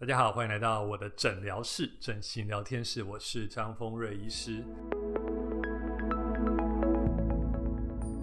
大家好，欢迎来到我的诊疗室、整形聊天室，我是张丰瑞医师。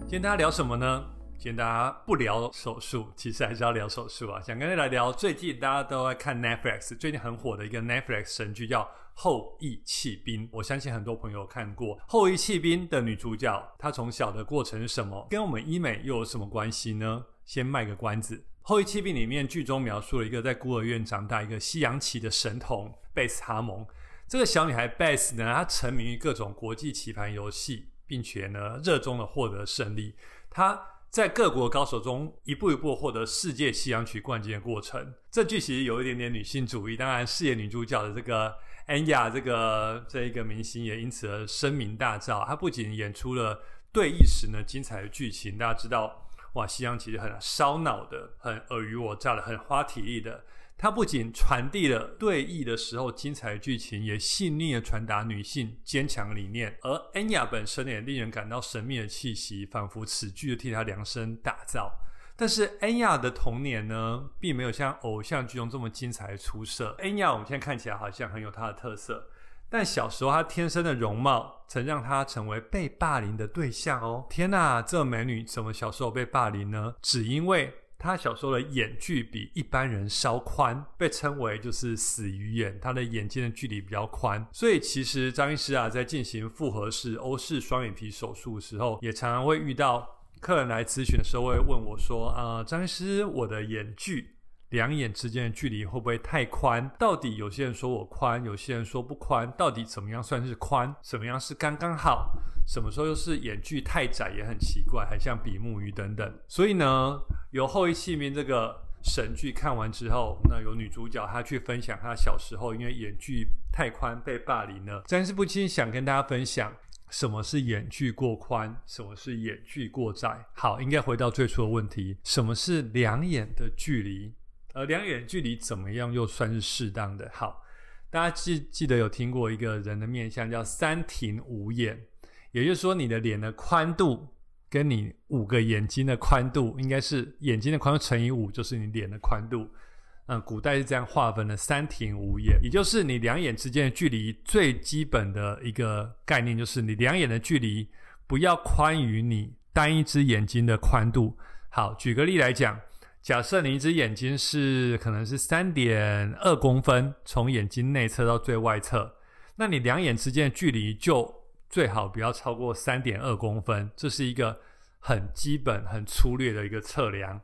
今天大家聊什么呢？今天大家不聊手术，其实还是要聊手术啊。想跟大家聊最近大家都在看 Netflix 最近很火的一个 Netflix 神剧，叫《后羿弃兵》。我相信很多朋友看过《后羿弃兵》的女主角，她从小的过程是什么？跟我们医美又有什么关系呢？先卖个关子，《后羿弃兵》里面剧中描述了一个在孤儿院长大一个西洋棋的神童贝斯哈蒙。这个小女孩贝斯呢，她沉迷于各种国际棋盘游戏，并且呢，热衷的获得胜利。她在各国高手中一步一步获得世界西洋曲冠军的过程，这剧其实有一点点女性主义。当然，饰演女主角的这个安雅这个这一个明星也因此而声名大噪。她不仅演出了对弈时呢精彩的剧情，大家知道，哇，西洋其实很烧脑的，很尔虞我诈的，很花体力的。它不仅传递了对弈的时候精彩的剧情，也细腻的传达女性坚强理念。而恩雅本身也令人感到神秘的气息，仿佛此剧替她量身打造。但是恩雅的童年呢，并没有像偶像剧中这么精彩出色。恩雅我们现在看起来好像很有她的特色，但小时候她天生的容貌曾让她成为被霸凌的对象哦。天哪，这美女怎么小时候被霸凌呢？只因为。他小时候的眼距比一般人稍宽，被称为就是死鱼眼。他的眼睛的距离比较宽，所以其实张医师啊，在进行复合式欧式双眼皮手术的时候，也常常会遇到客人来咨询的时候，会问我说：“啊，张医师，我的眼距。”两眼之间的距离会不会太宽？到底有些人说我宽，有些人说不宽。到底怎么样算是宽？怎么样是刚刚好？什么时候又是眼距太窄也很奇怪，还像比目鱼等等。所以呢，由后羿弃兵这个神剧看完之后，那有女主角她去分享她小时候因为眼距太宽被霸凌了。詹是不禁想跟大家分享，什么是眼距过宽，什么是眼距过窄。好，应该回到最初的问题，什么是两眼的距离？呃，两眼距离怎么样又算是适当的？好，大家记记得有听过一个人的面相叫三庭五眼，也就是说你的脸的宽度跟你五个眼睛的宽度，应该是眼睛的宽度乘以五，就是你脸的宽度。嗯，古代是这样划分的，三庭五眼，也就是你两眼之间的距离最基本的一个概念，就是你两眼的距离不要宽于你单一只眼睛的宽度。好，举个例来讲。假设你一只眼睛是可能是三点二公分，从眼睛内侧到最外侧，那你两眼之间的距离就最好不要超过三点二公分，这是一个很基本、很粗略的一个测量。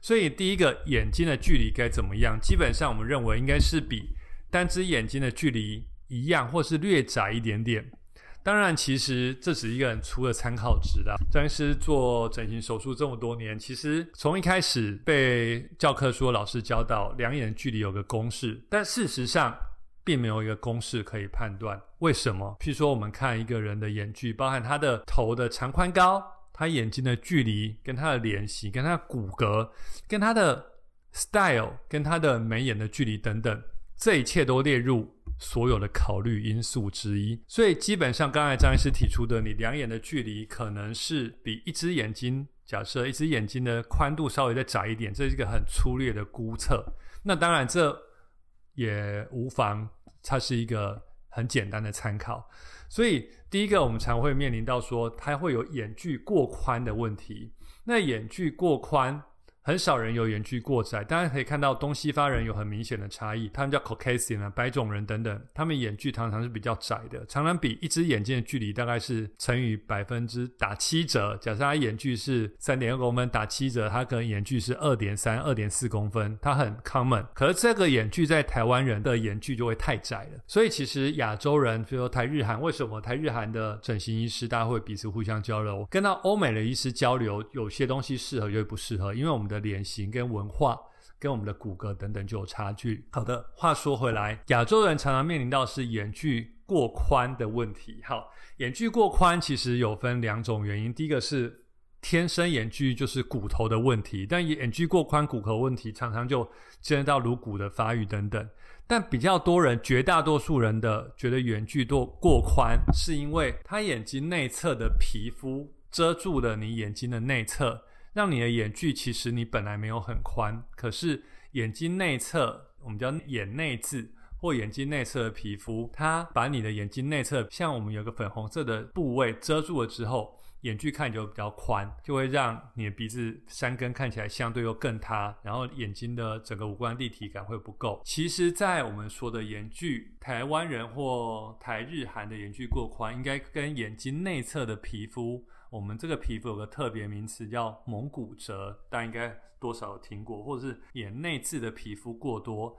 所以第一个眼睛的距离该怎么样？基本上我们认为应该是比单只眼睛的距离一样，或是略窄一点点。当然，其实这只是一个很粗的参考值啦。张医师做整形手术这么多年，其实从一开始被教科书老师教到两眼距离有个公式，但事实上并没有一个公式可以判断为什么。譬如说，我们看一个人的眼距，包含他的头的长宽高，他眼睛的距离，跟他的脸型，跟他的骨骼，跟他的 style，跟他的眉眼的距离等等，这一切都列入。所有的考虑因素之一，所以基本上刚才张医师提出的，你两眼的距离可能是比一只眼睛，假设一只眼睛的宽度稍微再窄一点，这是一个很粗略的估测。那当然这也无妨，它是一个很简单的参考。所以第一个，我们常会面临到说，它会有眼距过宽的问题。那眼距过宽。很少人有眼距过窄，大家可以看到东西方人有很明显的差异。他们叫 Caucasian 啊，白种人等等，他们眼距常常是比较窄的，常常比一只眼睛的距离大概是乘以百分之打七折。假设他眼距是三点二公分，打七折，他可能眼距是二点三、二点四公分，它很 common。可是这个眼距在台湾人的眼距就会太窄了。所以其实亚洲人，比如说台日韩，为什么台日韩的整形医师大家会彼此互相交流？跟到欧美的医师交流，有些东西适合，有些不适合，因为我们的。脸型跟文化跟我们的骨骼等等就有差距。好的，话说回来，亚洲人常常面临到是眼距过宽的问题。好，眼距过宽其实有分两种原因，第一个是天生眼距就是骨头的问题，但眼距过宽骨骼问题常常就牵涉到颅骨的发育等等。但比较多人，绝大多数人的觉得眼距多过宽，是因为他眼睛内侧的皮肤遮住了你眼睛的内侧。让你的眼距其实你本来没有很宽，可是眼睛内侧我们叫眼内眦或眼睛内侧的皮肤，它把你的眼睛内侧，像我们有个粉红色的部位遮住了之后。眼距看就比较宽，就会让你的鼻子山根看起来相对又更塌，然后眼睛的整个五官立体感会不够。其实，在我们说的眼距，台湾人或台日韩的眼距过宽，应该跟眼睛内侧的皮肤，我们这个皮肤有个特别名词叫蒙古褶，大家应该多少有听过，或者是眼内眦的皮肤过多，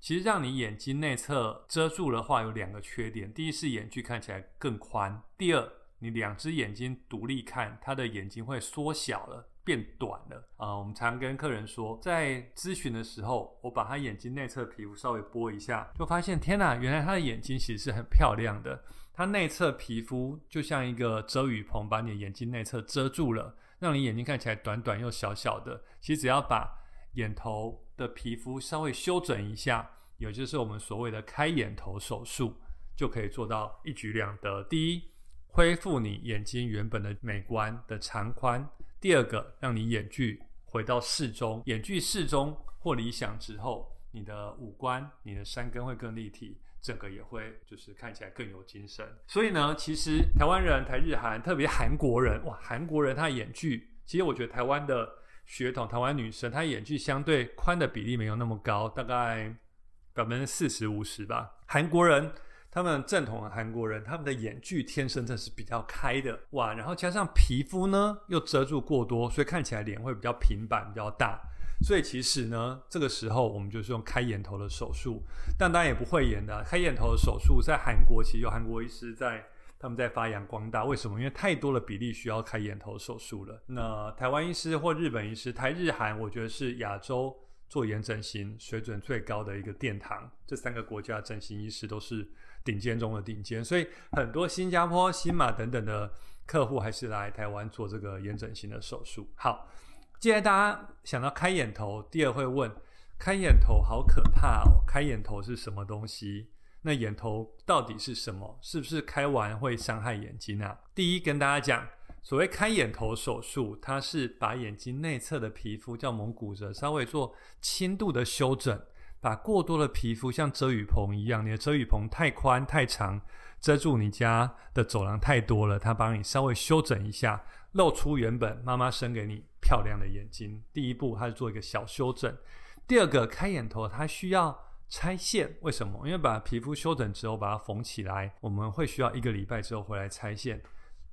其实让你眼睛内侧遮住的话，有两个缺点：第一是眼距看起来更宽；第二。你两只眼睛独立看，他的眼睛会缩小了，变短了啊！我们常跟客人说，在咨询的时候，我把他眼睛内侧皮肤稍微拨一下，就发现天哪，原来他的眼睛其实是很漂亮的。他内侧皮肤就像一个遮雨棚，把你的眼睛内侧遮住了，让你眼睛看起来短短又小小的。其实只要把眼头的皮肤稍微修整一下，也就是我们所谓的开眼头手术，就可以做到一举两得。第一，恢复你眼睛原本的美观的长宽。第二个，让你眼距回到适中，眼距适中或理想之后，你的五官、你的山根会更立体，整个也会就是看起来更有精神。所以呢，其实台湾人、台日韩，特别韩国人，哇，韩国人他眼距，其实我觉得台湾的血统，台湾女生她眼距相对宽的比例没有那么高，大概百分之四十五十吧。韩国人。他们正统的韩国人，他们的眼距天生真是比较开的哇，然后加上皮肤呢又遮住过多，所以看起来脸会比较平板、比较大。所以其实呢，这个时候我们就是用开眼头的手术，但当然也不会演的。开眼头的手术在韩国其实有韩国医师在他们在发扬光大。为什么？因为太多的比例需要开眼头手术了。那台湾医师或日本医师，台日韩，我觉得是亚洲做眼整形水准最高的一个殿堂。这三个国家整形医师都是。顶尖中的顶尖，所以很多新加坡、新马等等的客户还是来台湾做这个眼整形的手术。好，既然大家想到开眼头，第二会问：开眼头好可怕哦！开眼头是什么东西？那眼头到底是什么？是不是开完会伤害眼睛啊？第一，跟大家讲，所谓开眼头手术，它是把眼睛内侧的皮肤叫蒙古褶，稍微做轻度的修整。把过多的皮肤像遮雨棚一样，你的遮雨棚太宽太长，遮住你家的走廊太多了，它帮你稍微修整一下，露出原本妈妈生给你漂亮的眼睛。第一步，它是做一个小修整。第二个，开眼头它需要拆线，为什么？因为把皮肤修整之后把它缝起来，我们会需要一个礼拜之后回来拆线。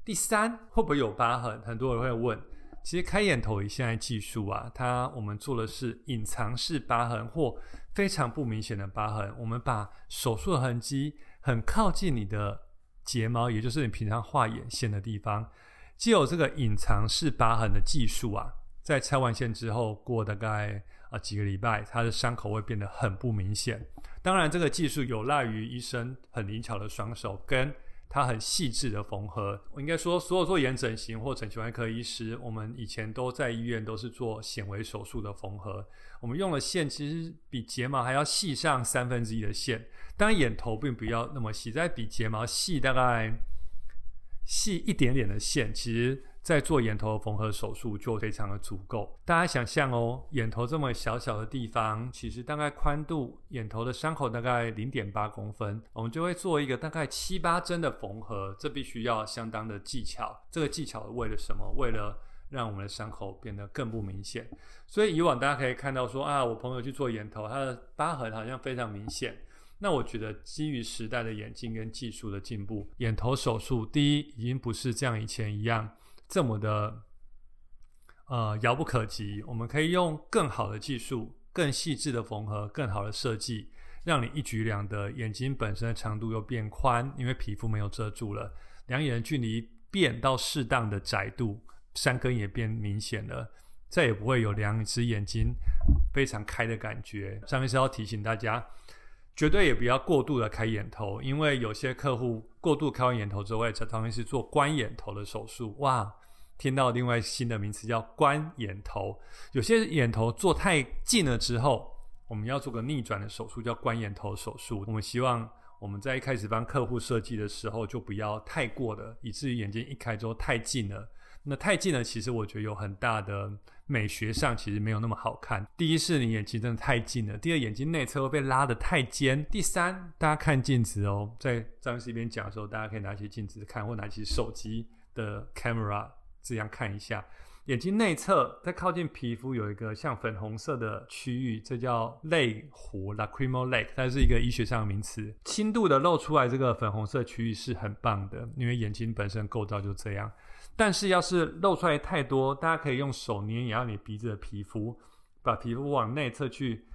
第三，会不会有疤痕？很多人会问。其实开眼头以现在技术啊，它我们做的是隐藏式疤痕或非常不明显的疤痕。我们把手术的痕迹很靠近你的睫毛，也就是你平常画眼线的地方，既有这个隐藏式疤痕的技术啊，在拆完线之后，过大概啊几个礼拜，它的伤口会变得很不明显。当然，这个技术有赖于医生很灵巧的双手跟。它很细致的缝合，我应该说，所有做眼整形或整形外科医师，我们以前都在医院都是做显微手术的缝合。我们用的线其实比睫毛还要细上三分之一的线，当然眼头并不要那么细，在比睫毛细大概细一点点的线，其实。在做眼头缝合手术就非常的足够。大家想象哦，眼头这么小小的地方，其实大概宽度，眼头的伤口大概零点八公分，我们就会做一个大概七八针的缝合。这必须要相当的技巧。这个技巧为了什么？为了让我们的伤口变得更不明显。所以以往大家可以看到说啊，我朋友去做眼头，他的疤痕好像非常明显。那我觉得基于时代的眼镜跟技术的进步，眼头手术第一已经不是像以前一样。这么的，呃，遥不可及。我们可以用更好的技术、更细致的缝合、更好的设计，让你一举两得。眼睛本身的长度又变宽，因为皮肤没有遮住了，两眼的距离变到适当的窄度，山根也变明显了，再也不会有两只眼睛非常开的感觉。上面是要提醒大家。绝对也不要过度的开眼头，因为有些客户过度开完眼头之后，会在当然是做关眼头的手术。哇，听到另外新的名词叫关眼头。有些眼头做太近了之后，我们要做个逆转的手术，叫关眼头手术。我们希望我们在一开始帮客户设计的时候，就不要太过的，以至于眼睛一开之后太近了，那太近了，其实我觉得有很大的美学上其实没有那么好看。第一是你眼睛真的太近了，第二眼睛内侧会被拉得太尖，第三大家看镜子哦，在张师一边讲的时候，大家可以拿起镜子看，或拿起手机的 camera 这样看一下。眼睛内侧在靠近皮肤有一个像粉红色的区域，这叫泪湖 （lacrimal lake），它是一个医学上的名词。轻度的露出来这个粉红色区域是很棒的，因为眼睛本身构造就这样。但是要是露出来太多，大家可以用手捏压你鼻子的皮肤，把皮肤往内侧去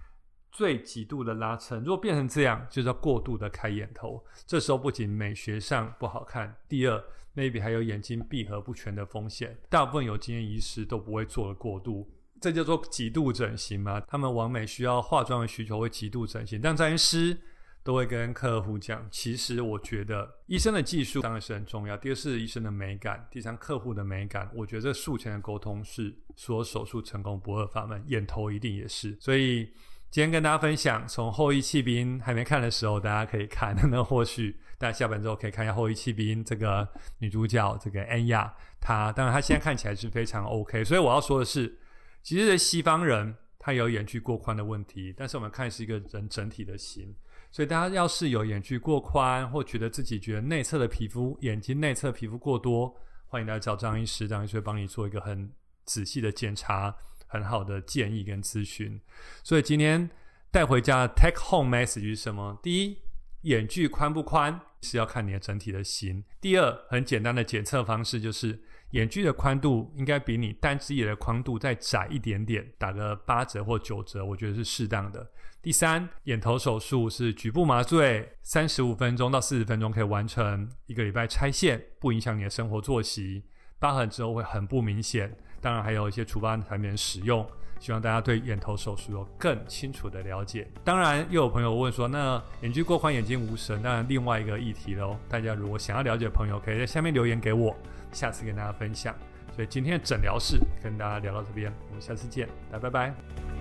最极度的拉伸。如果变成这样，就叫过度的开眼头。这时候不仅美学上不好看，第二。maybe 还有眼睛闭合不全的风险，大部分有经验医师都不会做的过度，这叫做极度整形嘛？他们完美需要化妆的需求会极度整形，但整形师都会跟客户讲，其实我觉得医生的技术当然是很重要，第二是医生的美感，第三客户的美感，我觉得这术前的沟通是所有手术成功不二法门，眼头一定也是，所以。今天跟大家分享，从《后羿弃兵》还没看的时候，大家可以看。那或许大家下本之后可以看一下《后羿弃兵》这个女主角这个安雅，她当然她现在看起来是非常 OK。所以我要说的是，其实西方人他有眼距过宽的问题，但是我们看是一个人整体的形。所以大家要是有眼距过宽，或觉得自己觉得内侧的皮肤眼睛内侧皮肤过多，欢迎来找张医师，张医师会帮你做一个很仔细的检查。很好的建议跟咨询，所以今天带回家的 take home message 是什么？第一，眼距宽不宽是要看你的整体的形。第二，很简单的检测方式就是眼距的宽度应该比你单只眼的宽度再窄一点点，打个八折或九折，我觉得是适当的。第三，眼头手术是局部麻醉，三十五分钟到四十分钟可以完成，一个礼拜拆线，不影响你的生活作息，疤痕之后会很不明显。当然还有一些除疤产品使用，希望大家对眼头手术有更清楚的了解。当然，又有朋友问说，那眼距过宽，眼睛无神，当然另外一个议题喽。大家如果想要了解的朋友，可以在下面留言给我，下次跟大家分享。所以今天的诊疗室跟大家聊到这边，我们下次见，大家拜拜。